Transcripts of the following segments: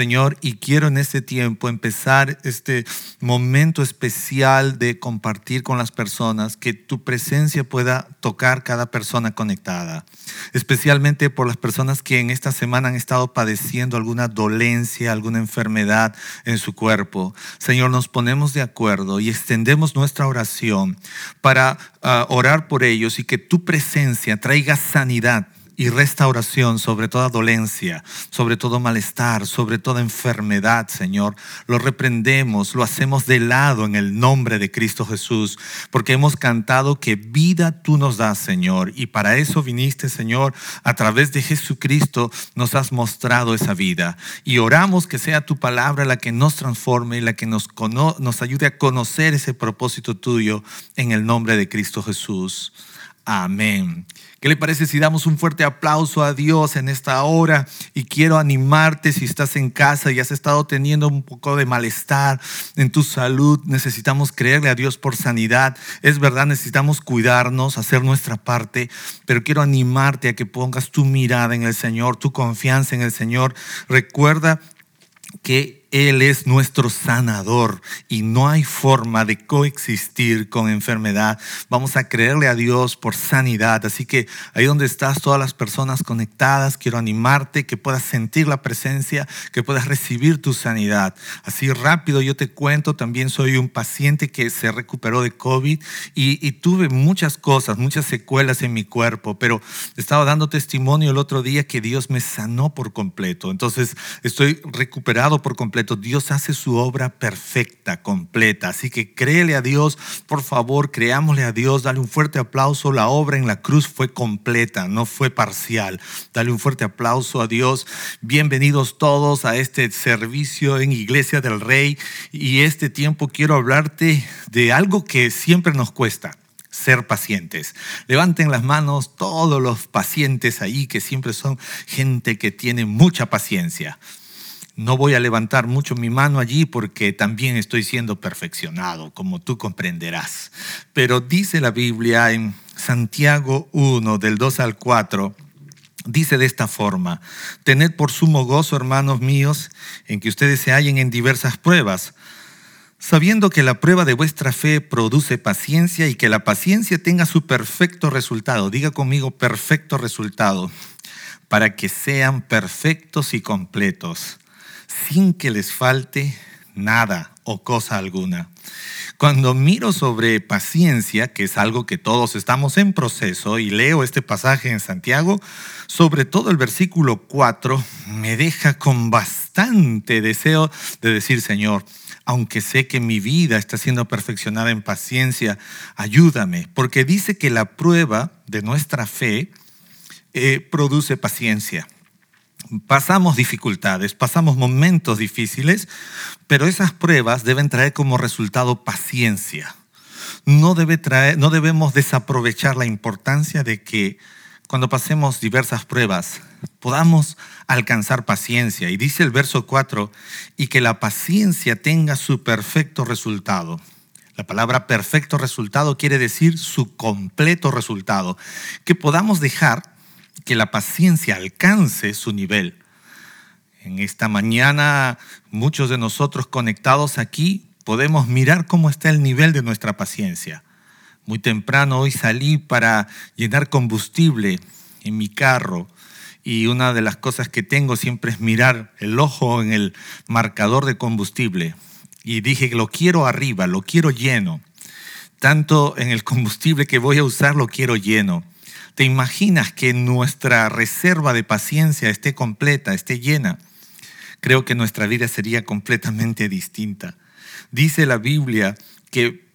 Señor, y quiero en este tiempo empezar este momento especial de compartir con las personas, que tu presencia pueda tocar cada persona conectada, especialmente por las personas que en esta semana han estado padeciendo alguna dolencia, alguna enfermedad en su cuerpo. Señor, nos ponemos de acuerdo y extendemos nuestra oración para ah, orar por ellos y que tu presencia traiga sanidad y restauración sobre toda dolencia, sobre todo malestar, sobre toda enfermedad, Señor. Lo reprendemos, lo hacemos de lado en el nombre de Cristo Jesús, porque hemos cantado que vida tú nos das, Señor, y para eso viniste, Señor, a través de Jesucristo nos has mostrado esa vida. Y oramos que sea tu palabra la que nos transforme y la que nos, nos ayude a conocer ese propósito tuyo en el nombre de Cristo Jesús. Amén. ¿Qué le parece si damos un fuerte aplauso a Dios en esta hora? Y quiero animarte si estás en casa y has estado teniendo un poco de malestar en tu salud. Necesitamos creerle a Dios por sanidad. Es verdad, necesitamos cuidarnos, hacer nuestra parte, pero quiero animarte a que pongas tu mirada en el Señor, tu confianza en el Señor. Recuerda que él es nuestro sanador y no hay forma de coexistir con enfermedad. Vamos a creerle a Dios por sanidad. Así que ahí donde estás, todas las personas conectadas, quiero animarte que puedas sentir la presencia, que puedas recibir tu sanidad. Así rápido yo te cuento, también soy un paciente que se recuperó de COVID y, tuve muchas cosas, muchas secuelas en mi cuerpo, pero estaba dando testimonio el otro día que Dios me sanó por completo. Entonces estoy recuperado por completo Dios hace su obra perfecta, completa. Así que créele a Dios, por favor, creámosle a Dios, dale un fuerte aplauso. La obra en la cruz fue completa, no fue parcial. Dale un fuerte aplauso a Dios. Bienvenidos todos a este servicio en Iglesia del Rey. Y este tiempo quiero hablarte de algo que siempre nos cuesta ser pacientes. Levanten las manos todos los pacientes ahí, que siempre son gente que tiene mucha paciencia. No voy a levantar mucho mi mano allí porque también estoy siendo perfeccionado, como tú comprenderás. Pero dice la Biblia en Santiago 1, del 2 al 4, dice de esta forma, tened por sumo gozo, hermanos míos, en que ustedes se hallen en diversas pruebas, sabiendo que la prueba de vuestra fe produce paciencia y que la paciencia tenga su perfecto resultado. Diga conmigo perfecto resultado, para que sean perfectos y completos sin que les falte nada o cosa alguna. Cuando miro sobre paciencia, que es algo que todos estamos en proceso, y leo este pasaje en Santiago, sobre todo el versículo 4, me deja con bastante deseo de decir, Señor, aunque sé que mi vida está siendo perfeccionada en paciencia, ayúdame, porque dice que la prueba de nuestra fe eh, produce paciencia pasamos dificultades, pasamos momentos difíciles, pero esas pruebas deben traer como resultado paciencia. No, debe traer, no debemos desaprovechar la importancia de que cuando pasemos diversas pruebas podamos alcanzar paciencia. Y dice el verso 4, y que la paciencia tenga su perfecto resultado. La palabra perfecto resultado quiere decir su completo resultado. Que podamos dejar que la paciencia alcance su nivel. En esta mañana, muchos de nosotros conectados aquí podemos mirar cómo está el nivel de nuestra paciencia. Muy temprano hoy salí para llenar combustible en mi carro y una de las cosas que tengo siempre es mirar el ojo en el marcador de combustible. Y dije, lo quiero arriba, lo quiero lleno. Tanto en el combustible que voy a usar lo quiero lleno. ¿Te imaginas que nuestra reserva de paciencia esté completa, esté llena? Creo que nuestra vida sería completamente distinta. Dice la Biblia que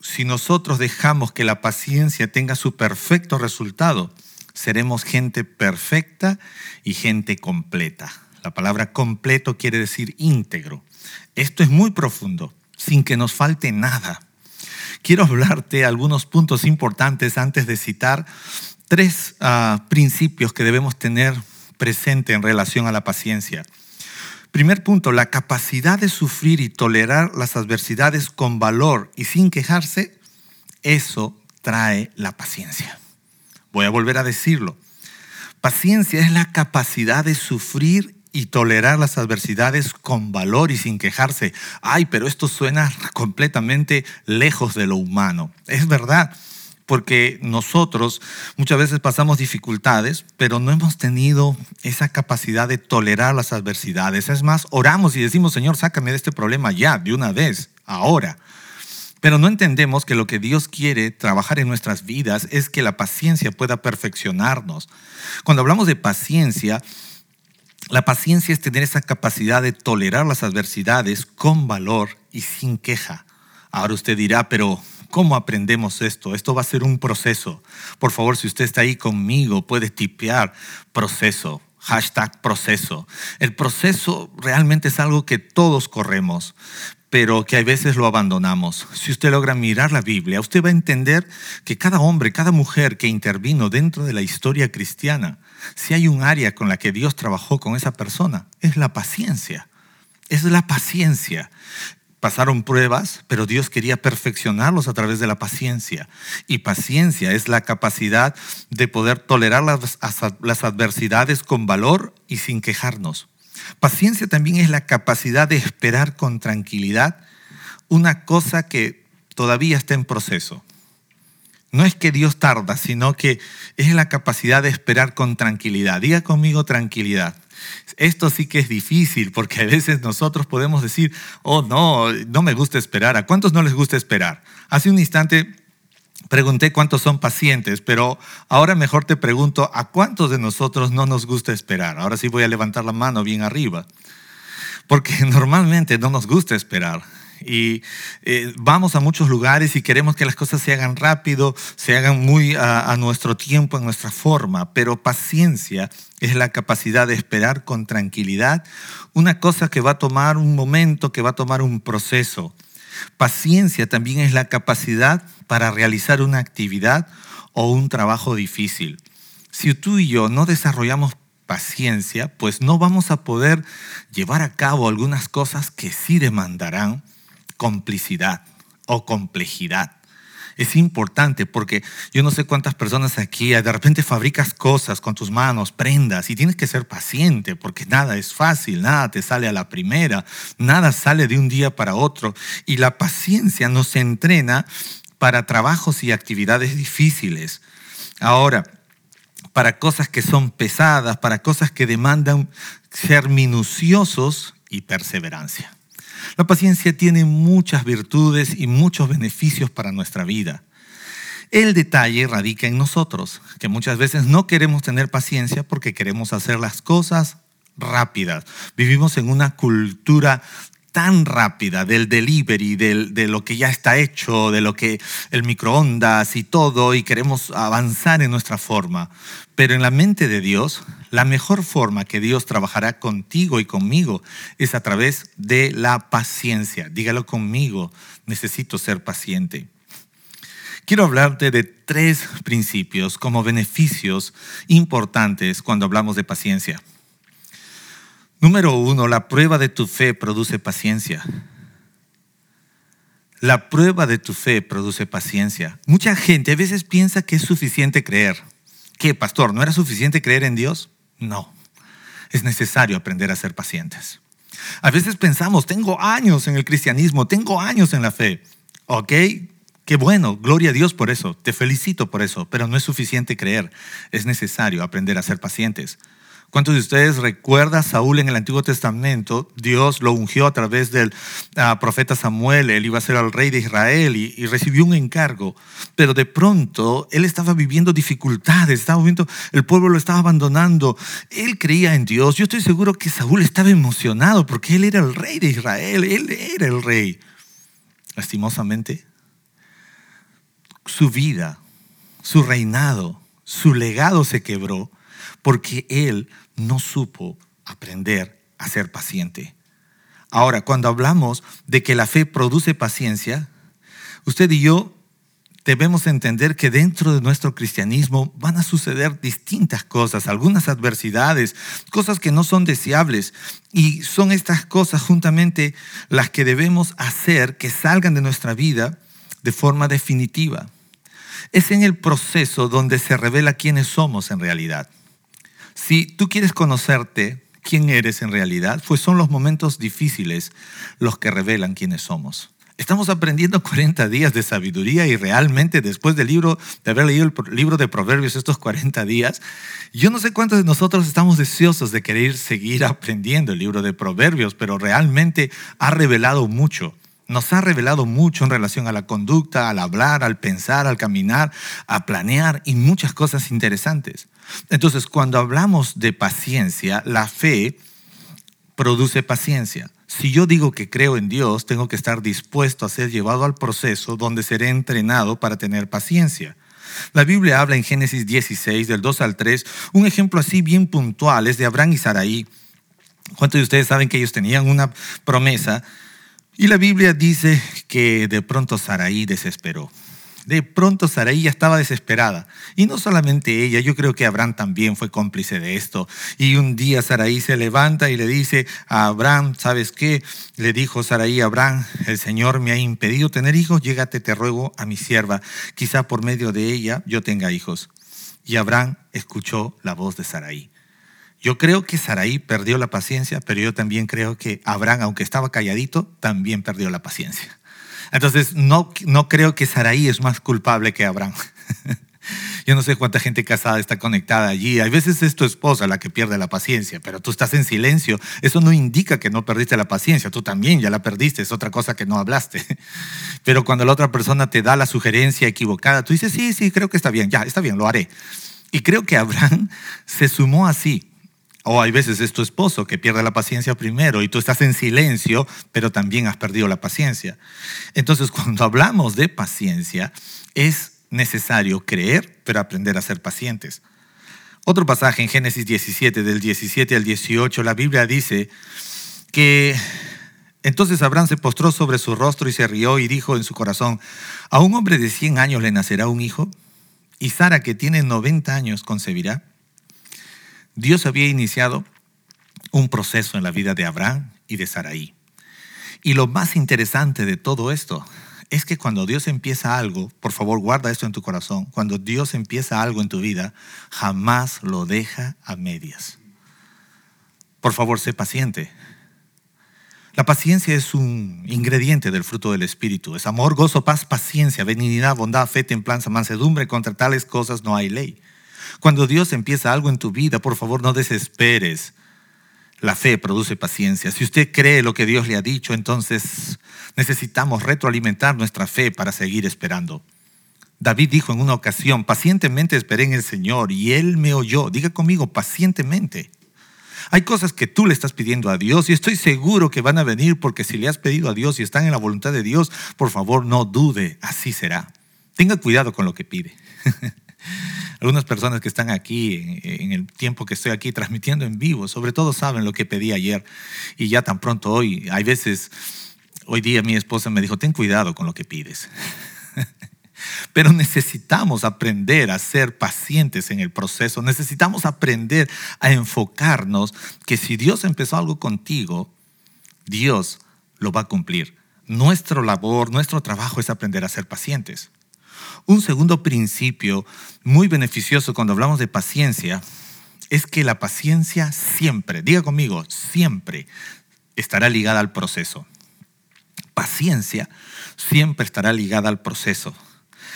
si nosotros dejamos que la paciencia tenga su perfecto resultado, seremos gente perfecta y gente completa. La palabra completo quiere decir íntegro. Esto es muy profundo, sin que nos falte nada. Quiero hablarte algunos puntos importantes antes de citar tres ah, principios que debemos tener presente en relación a la paciencia. Primer punto, la capacidad de sufrir y tolerar las adversidades con valor y sin quejarse, eso trae la paciencia. Voy a volver a decirlo. Paciencia es la capacidad de sufrir y tolerar las adversidades con valor y sin quejarse. Ay, pero esto suena completamente lejos de lo humano. Es verdad, porque nosotros muchas veces pasamos dificultades, pero no hemos tenido esa capacidad de tolerar las adversidades. Es más, oramos y decimos, Señor, sácame de este problema ya, de una vez, ahora. Pero no entendemos que lo que Dios quiere trabajar en nuestras vidas es que la paciencia pueda perfeccionarnos. Cuando hablamos de paciencia, la paciencia es tener esa capacidad de tolerar las adversidades con valor y sin queja. Ahora usted dirá, pero ¿cómo aprendemos esto? Esto va a ser un proceso. Por favor, si usted está ahí conmigo, puede tipear proceso, hashtag proceso. El proceso realmente es algo que todos corremos, pero que a veces lo abandonamos. Si usted logra mirar la Biblia, usted va a entender que cada hombre, cada mujer que intervino dentro de la historia cristiana, si hay un área con la que Dios trabajó con esa persona, es la paciencia. Es la paciencia. Pasaron pruebas, pero Dios quería perfeccionarlos a través de la paciencia. Y paciencia es la capacidad de poder tolerar las, adversidades con valor y sin quejarnos. Paciencia también es la capacidad de esperar con tranquilidad una cosa que todavía está en proceso. No es que Dios tarda, sino que es la capacidad de esperar con tranquilidad. Diga conmigo tranquilidad. Esto sí que es difícil porque a veces nosotros podemos decir, oh no, no me gusta esperar. ¿A cuántos no les gusta esperar? Hace un instante pregunté cuántos son pacientes, pero ahora mejor te pregunto, ¿a cuántos de nosotros no nos gusta esperar? Ahora sí voy a levantar la mano bien arriba, porque normalmente no nos gusta esperar. Y eh, vamos a muchos lugares y queremos que las cosas se hagan rápido, se hagan muy a, a nuestro tiempo, en nuestra forma, pero paciencia es la capacidad de esperar con tranquilidad una cosa que va a tomar un momento, que va a tomar un proceso. Paciencia también es la capacidad para realizar una actividad o un trabajo difícil. Si tú y yo no desarrollamos paciencia, pues no vamos a poder llevar a cabo algunas cosas que sí demandarán complicidad o complejidad es importante porque yo no sé cuántas personas aquí de repente fabricas cosas con tus manos, prendas, y tienes que ser paciente porque nada es fácil, nada te sale a la primera, nada sale de un día para otro. Y la paciencia nos entrena para trabajos y actividades difíciles. Ahora, para cosas que son pesadas, para cosas que demandan ser minuciosos y perseverancia. La paciencia tiene muchas virtudes y muchos beneficios para nuestra vida. El detalle radica en nosotros, que muchas veces no queremos tener paciencia porque queremos hacer las cosas rápidas. Vivimos en una cultura tan rápida del delivery, de lo que ya está hecho, de lo que el microondas y todo, y queremos avanzar en nuestra forma. Pero en la mente de Dios, la mejor forma que Dios trabajará contigo y conmigo es a través de la paciencia. Dígalo conmigo, necesito ser paciente. Quiero hablarte de tres principios como beneficios importantes cuando hablamos de paciencia. Número uno, la prueba de tu fe produce paciencia. La prueba de tu fe produce paciencia. Mucha gente a veces piensa que es suficiente creer. ¿Qué, pastor? ¿No era suficiente creer en Dios? No. Es necesario aprender a ser pacientes. A veces pensamos, tengo años en el cristianismo, tengo años en la fe. ¿Ok? Qué bueno, gloria a Dios por eso, te felicito por eso, pero no es suficiente creer, es necesario aprender a ser pacientes. ¿Cuántos de ustedes recuerdan a Saúl en el Antiguo Testamento? Dios lo ungió a través del ah, profeta Samuel, él iba a ser el rey de Israel y, recibió un encargo. Pero de pronto él estaba viviendo dificultades, estaba viendo, el pueblo lo estaba abandonando. Él creía en Dios. Yo estoy seguro que Saúl estaba emocionado porque él era el rey de Israel, él era el rey. Lastimosamente, su vida, su reinado, su legado se quebró porque él no supo aprender a ser paciente. Ahora, cuando hablamos de que la fe produce paciencia, usted y yo debemos entender que dentro de nuestro cristianismo van a suceder distintas cosas, algunas adversidades, cosas que no son deseables. Y son estas cosas juntamente las que debemos hacer que salgan de nuestra vida de forma definitiva. Es en el proceso donde se revela quiénes somos en realidad. Si tú quieres conocerte, quién eres en realidad, pues son los momentos difíciles los que revelan quiénes somos. Estamos aprendiendo 40 días de sabiduría y realmente después del libro, de haber leído el libro de Proverbios estos 40 días, yo no sé cuántos de nosotros estamos deseosos de querer seguir aprendiendo el libro de Proverbios, pero realmente ha revelado mucho. Nos ha revelado mucho en relación a la conducta, al hablar, al pensar, al caminar, a planear y muchas cosas interesantes. Entonces, cuando hablamos de paciencia, la fe produce paciencia. Si yo digo que creo en Dios, tengo que estar dispuesto a ser llevado al proceso donde seré entrenado para tener paciencia. La Biblia habla en Génesis 16, del 2 al 3, un ejemplo así bien puntual es de Abraham y Saraí. ¿Cuántos de ustedes saben que ellos tenían una promesa? Y la Biblia dice que de pronto Saraí desesperó. De pronto Saraí ya estaba desesperada. Y no solamente ella, yo creo que Abraham también fue cómplice de esto. Y un día Saraí se levanta y le dice a Abraham, ¿sabes qué? Le dijo Saraí a Abraham, el Señor me ha impedido tener hijos, llégate, te ruego a mi sierva. Quizá por medio de ella yo tenga hijos. Y Abraham escuchó la voz de Saraí. Yo creo que Saraí perdió la paciencia, pero yo también creo que Abraham, aunque estaba calladito, también perdió la paciencia. Entonces, no, no creo que Saraí es más culpable que Abraham. Yo no sé cuánta gente casada está conectada allí. A veces es tu esposa la que pierde la paciencia, pero tú estás en silencio. Eso no indica que no perdiste la paciencia. Tú también ya la perdiste. Es otra cosa que no hablaste. Pero cuando la otra persona te da la sugerencia equivocada, tú dices, sí, sí, creo que está bien. Ya, está bien, lo haré. Y creo que Abraham se sumó así. O hay veces es tu esposo que pierde la paciencia primero y tú estás en silencio, pero también has perdido la paciencia. Entonces, cuando hablamos de paciencia, es necesario creer, pero aprender a ser pacientes. Otro pasaje en Génesis 17, del 17 al 18, la Biblia dice que entonces Abraham se postró sobre su rostro y se rió y dijo en su corazón, a un hombre de 100 años le nacerá un hijo, y Sara que tiene 90 años concebirá. Dios había iniciado un proceso en la vida de Abraham y de Saraí. Y lo más interesante de todo esto es que cuando Dios empieza algo, por favor guarda esto en tu corazón, cuando Dios empieza algo en tu vida, jamás lo deja a medias. Por favor, sé paciente. La paciencia es un ingrediente del fruto del Espíritu. Es amor, gozo, paz, paciencia, benignidad, bondad, fe, templanza, mansedumbre. Contra tales cosas no hay ley. Cuando Dios empieza algo en tu vida, por favor no desesperes. La fe produce paciencia. Si usted cree lo que Dios le ha dicho, entonces necesitamos retroalimentar nuestra fe para seguir esperando. David dijo en una ocasión, pacientemente esperé en el Señor y Él me oyó. Diga conmigo, pacientemente. Hay cosas que tú le estás pidiendo a Dios y estoy seguro que van a venir porque si le has pedido a Dios y están en la voluntad de Dios, por favor no dude, así será. Tenga cuidado con lo que pide. Algunas personas que están aquí en el tiempo que estoy aquí transmitiendo en vivo, sobre todo saben lo que pedí ayer y ya tan pronto hoy, hay veces, hoy día mi esposa me dijo, ten cuidado con lo que pides. Pero necesitamos aprender a ser pacientes en el proceso, necesitamos aprender a enfocarnos que si Dios empezó algo contigo, Dios lo va a cumplir. Nuestro labor, nuestro trabajo es aprender a ser pacientes. Un segundo principio muy beneficioso cuando hablamos de paciencia es que la paciencia siempre, diga conmigo, siempre estará ligada al proceso. Paciencia siempre estará ligada al proceso.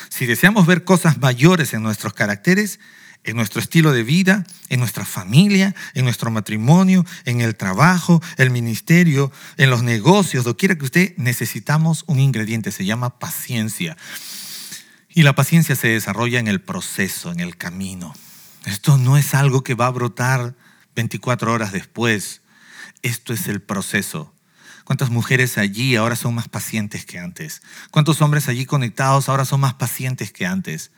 Si deseamos ver cosas mayores en nuestros caracteres, en nuestro estilo de vida, en nuestra familia, en nuestro matrimonio, en el trabajo, el ministerio, en los negocios, quiera que usted, necesitamos un ingrediente, se llama paciencia. Y la paciencia se desarrolla en el proceso, en el camino. Esto no es algo que va a brotar 24 horas después. Esto es el proceso. ¿Cuántas mujeres allí ahora son más pacientes que antes? ¿Cuántos hombres allí conectados ahora son más pacientes que antes?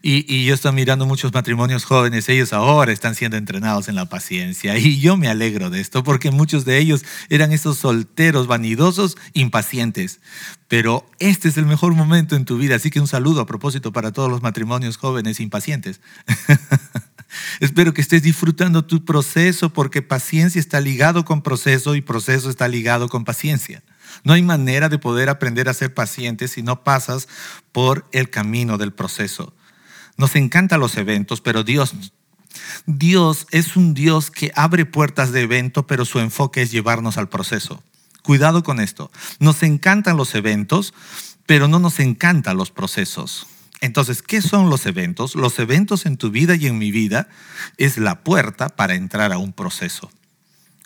Y, yo estoy mirando muchos matrimonios jóvenes, ellos ahora están siendo entrenados en la paciencia. Y yo me alegro de esto porque muchos de ellos eran esos solteros vanidosos, impacientes. Pero este es el mejor momento en tu vida, así que un saludo a propósito para todos los matrimonios jóvenes impacientes. Espero que estés disfrutando tu proceso porque paciencia está ligado con proceso y proceso está ligado con paciencia. No hay manera de poder aprender a ser paciente si no pasas por el camino del proceso. Nos encantan los eventos, pero Dios, Dios es un Dios que abre puertas de evento, pero su enfoque es llevarnos al proceso. Cuidado con esto. Nos encantan los eventos, pero no nos encantan los procesos. Entonces, ¿qué son los eventos? Los eventos en tu vida y en mi vida es la puerta para entrar a un proceso.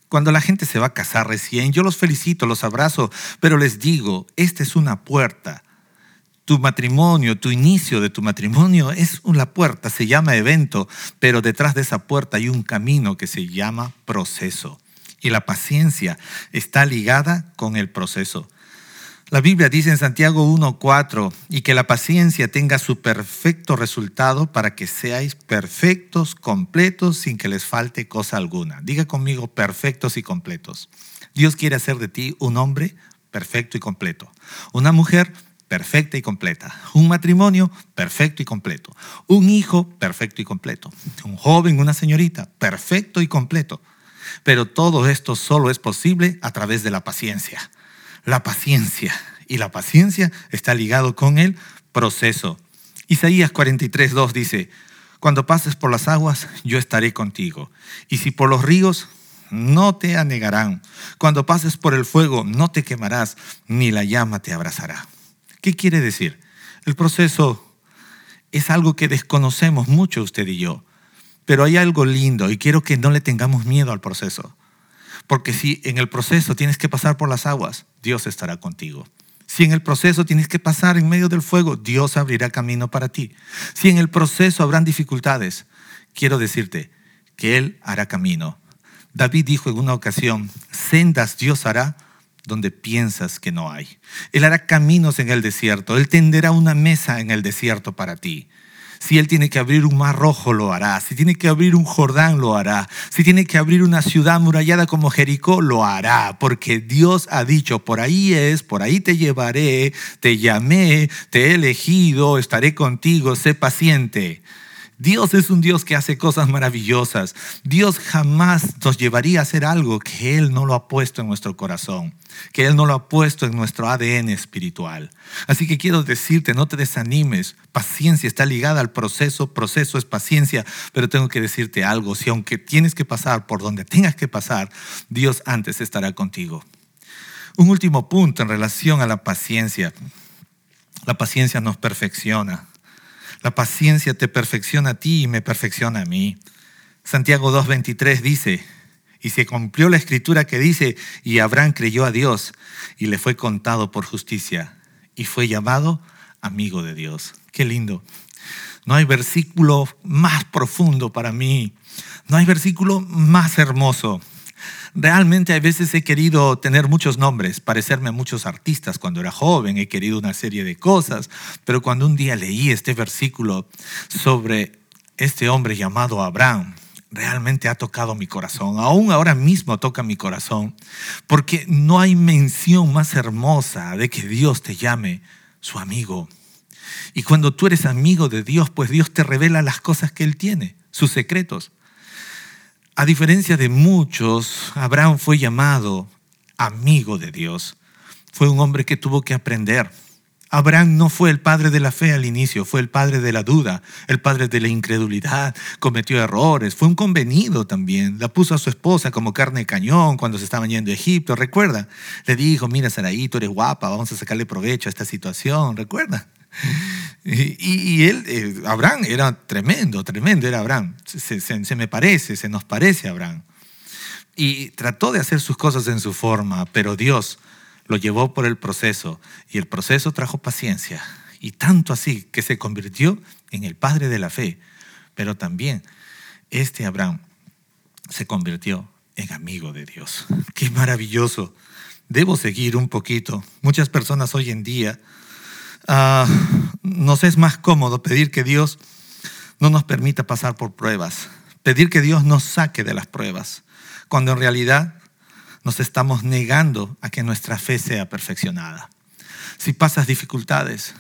Cuando la gente se va a casar recién, yo los felicito, los abrazo, pero les digo, esta es una puerta. Tu matrimonio, tu inicio de tu matrimonio es una puerta, se llama evento, pero detrás de esa puerta hay un camino que se llama proceso. Y la paciencia está ligada con el proceso. La Biblia dice en Santiago 1.4, y que la paciencia tenga su perfecto resultado para que seáis perfectos, completos, sin que les falte cosa alguna. Diga conmigo, perfectos y completos. Dios quiere hacer de ti un hombre perfecto y completo. Una mujer perfecta y completa. Un matrimonio perfecto y completo. Un hijo perfecto y completo. Un joven, una señorita perfecto y completo. Pero todo esto solo es posible a través de la paciencia la paciencia. Y la paciencia está ligado con el proceso. Isaías 43, 2 dice, cuando pases por las aguas, yo estaré contigo. Y si por los ríos, no te anegarán. Cuando pases por el fuego, no te quemarás, ni la llama te abrazará. ¿Qué quiere decir? El proceso es algo que desconocemos mucho usted y yo, pero hay algo lindo y quiero que no le tengamos miedo al proceso. Porque si en el proceso tienes que pasar por las aguas, Dios estará contigo. Si en el proceso tienes que pasar en medio del fuego, Dios abrirá camino para ti. Si en el proceso habrán dificultades, quiero decirte que Él hará camino. David dijo en una ocasión, sendas Dios hará donde piensas que no hay. Él hará caminos en el desierto, Él tenderá una mesa en el desierto para ti. Si Él tiene que abrir un mar rojo, lo hará. Si tiene que abrir un Jordán, lo hará. Si tiene que abrir una ciudad murallada como Jericó, lo hará. Porque Dios ha dicho, por ahí es, por ahí te llevaré, te llamé, te he elegido, estaré contigo, sé paciente. Dios es un Dios que hace cosas maravillosas. Dios jamás nos llevaría a hacer algo que Él no lo ha puesto en nuestro corazón, que Él no lo ha puesto en nuestro ADN espiritual. Así que quiero decirte, no te desanimes. Paciencia está ligada al proceso, proceso es paciencia, pero tengo que decirte algo, si aunque tienes que pasar por donde tengas que pasar, Dios antes estará contigo. Un último punto en relación a la paciencia. La paciencia nos perfecciona. La paciencia te perfecciona a ti y me perfecciona a mí. Santiago 2.23 dice, y se cumplió la escritura que dice, y Abraham creyó a Dios y le fue contado por justicia y fue llamado amigo de Dios. Qué lindo. No hay versículo más profundo para mí. No hay versículo más hermoso. Realmente a veces he querido tener muchos nombres, parecerme a muchos artistas cuando era joven, he querido una serie de cosas, pero cuando un día leí este versículo sobre este hombre llamado Abraham, realmente ha tocado mi corazón. Aún ahora mismo toca mi corazón, porque no hay mención más hermosa de que Dios te llame su amigo. Y cuando tú eres amigo de Dios, pues Dios te revela las cosas que Él tiene, sus secretos. A diferencia de muchos, Abraham fue llamado amigo de Dios. Fue un hombre que tuvo que aprender. Abraham no fue el padre de la fe al inicio, fue el padre de la duda, el padre de la incredulidad, cometió errores, fue un convenido también. La puso a su esposa como carne de cañón cuando se estaban yendo a Egipto, recuerda. Le dijo, mira Saraí, tú eres guapa, vamos a sacarle provecho a esta situación, recuerda. Y, él, eh, Abraham, era tremendo, tremendo era Abraham. Se, me parece, se nos parece Abraham. Y trató de hacer sus cosas en su forma, pero Dios lo llevó por el proceso y el proceso trajo paciencia. Y tanto así que se convirtió en el padre de la fe. Pero también este Abraham se convirtió en amigo de Dios. Qué maravilloso. debo seguir un poquito. Muchas personas hoy en día uh, nos es más cómodo pedir que Dios no nos permita pasar por pruebas, pedir que Dios nos saque de las pruebas, cuando en realidad nos estamos negando a que nuestra fe sea perfeccionada. Si pasas dificultades,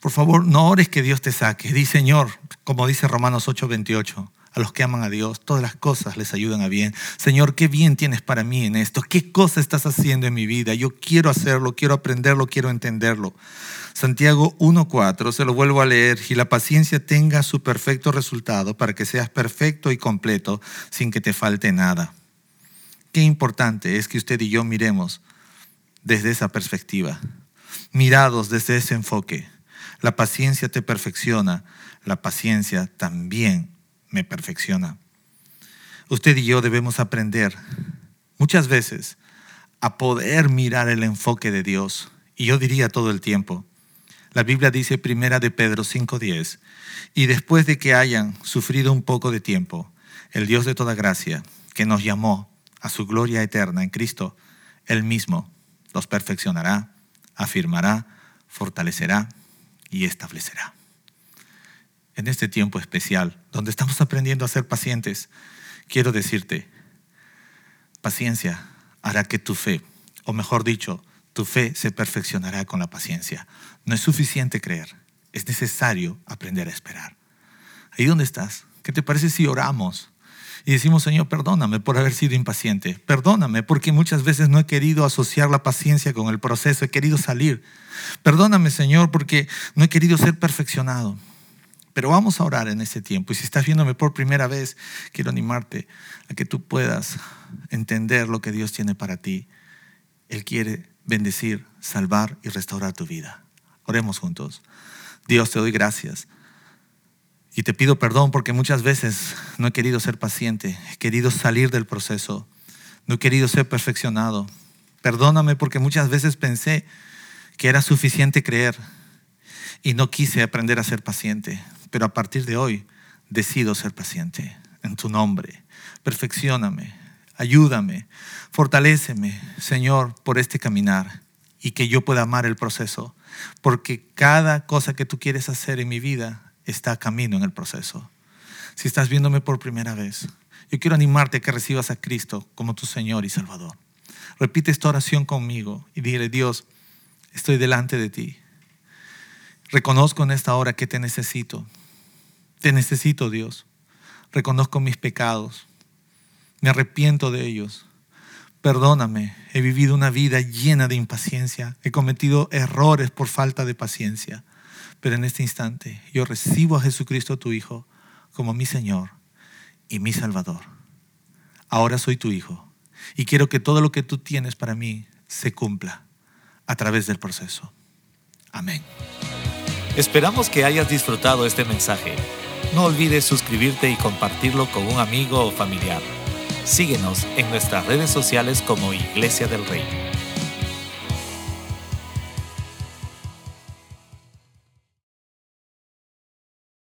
por favor, no ores que Dios te saque. Di, Señor, como dice Romanos 8:28, a los que aman a Dios, todas las cosas les ayudan a bien. Señor, qué bien tienes para mí en esto. ¿Qué cosa estás haciendo en mi vida? Yo quiero hacerlo, quiero aprenderlo, quiero entenderlo. Santiago 1.4, se lo vuelvo a leer, y la paciencia tenga su perfecto resultado para que seas perfecto y completo sin que te falte nada. Qué importante es que usted y yo miremos desde esa perspectiva, mirados desde ese enfoque. La paciencia te perfecciona, la paciencia también me perfecciona. Usted y yo debemos aprender muchas veces a poder mirar el enfoque de Dios. Y yo diría todo el tiempo. La Biblia dice primera de Pedro 5:10, y después de que hayan sufrido un poco de tiempo, el Dios de toda gracia, que nos llamó a su gloria eterna en Cristo, Él mismo los perfeccionará, afirmará, fortalecerá y establecerá. En este tiempo especial, donde estamos aprendiendo a ser pacientes, quiero decirte, paciencia hará que tu fe, o mejor dicho, tu fe se perfeccionará con la paciencia. No es suficiente creer, es necesario aprender a esperar. Ahí donde estás, ¿qué te parece si oramos? Y decimos, Señor, perdóname por haber sido impaciente. Perdóname porque muchas veces no he querido asociar la paciencia con el proceso, he querido salir. Perdóname, Señor, porque no he querido ser perfeccionado. Pero vamos a orar en ese tiempo. Y si estás viéndome por primera vez, quiero animarte a que tú puedas entender lo que Dios tiene para ti. Él quiere bendecir, salvar y restaurar tu vida. Oremos juntos. Dios, te doy gracias y te pido perdón porque muchas veces no he querido ser paciente, he querido salir del proceso, no he querido ser perfeccionado. Perdóname porque muchas veces pensé que era suficiente creer y no quise aprender a ser paciente. Pero a partir de hoy decido ser paciente en tu nombre. Perfeccioname, ayúdame, fortaléceme, Señor, por este caminar y que yo pueda amar el proceso. Porque cada cosa que tú quieres hacer en mi vida está camino en el proceso. Si estás viéndome por primera vez, yo quiero animarte a que recibas a Cristo como tu Señor y Salvador. Repite esta oración conmigo y dile, Dios, estoy delante de ti. Reconozco en esta hora que te necesito. Te necesito, Dios. Reconozco mis pecados. Me arrepiento de ellos. Perdóname, he vivido una vida llena de impaciencia. He cometido errores por falta de paciencia. Pero en este instante yo recibo a Jesucristo tu Hijo como mi Señor y mi Salvador. Ahora soy tu Hijo y quiero que todo lo que tú tienes para mí se cumpla a través del proceso. Amén. Esperamos que hayas disfrutado este mensaje. No olvides suscribirte y compartirlo con un amigo o familiar. Síguenos en nuestras redes sociales como Iglesia del Rey.